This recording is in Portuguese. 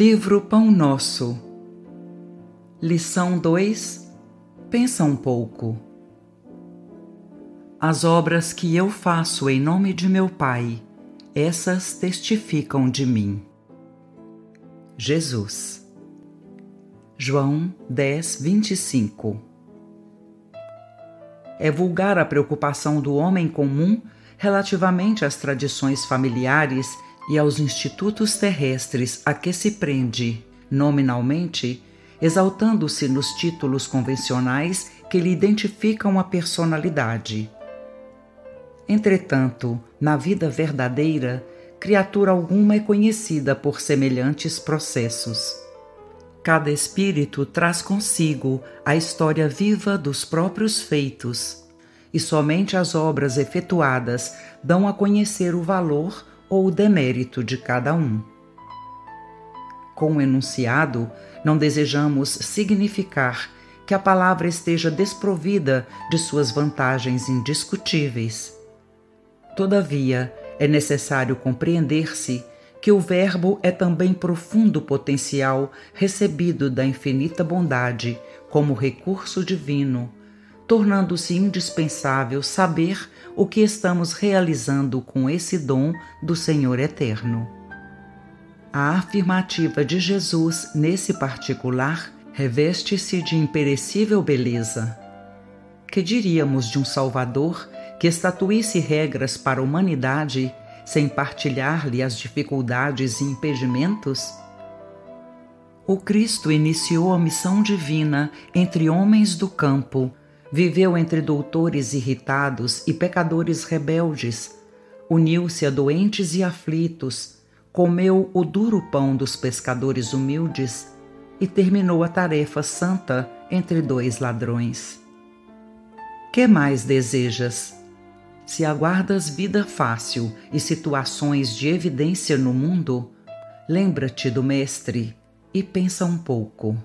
Livro Pão Nosso Lição 2 Pensa um pouco. As obras que eu faço em nome de meu Pai, essas testificam de mim. Jesus. João 10, 25 É vulgar a preocupação do homem comum relativamente às tradições familiares e aos institutos terrestres a que se prende, nominalmente, exaltando-se nos títulos convencionais que lhe identificam a personalidade. Entretanto, na vida verdadeira, criatura alguma é conhecida por semelhantes processos. Cada espírito traz consigo a história viva dos próprios feitos, e somente as obras efetuadas dão a conhecer o valor ou o demérito de cada um. Com o enunciado, não desejamos significar que a palavra esteja desprovida de suas vantagens indiscutíveis. Todavia, é necessário compreender-se que o Verbo é também profundo potencial recebido da infinita bondade como recurso divino tornando-se indispensável saber o que estamos realizando com esse dom do Senhor Eterno. A afirmativa de Jesus nesse particular reveste-se de imperecível beleza. Que diríamos de um Salvador que estatuísse regras para a humanidade sem partilhar-lhe as dificuldades e impedimentos? O Cristo iniciou a missão divina entre homens do campo Viveu entre doutores irritados e pecadores rebeldes, uniu-se a doentes e aflitos, comeu o duro pão dos pescadores humildes e terminou a tarefa santa entre dois ladrões. Que mais desejas? Se aguardas vida fácil e situações de evidência no mundo, lembra-te do Mestre e pensa um pouco.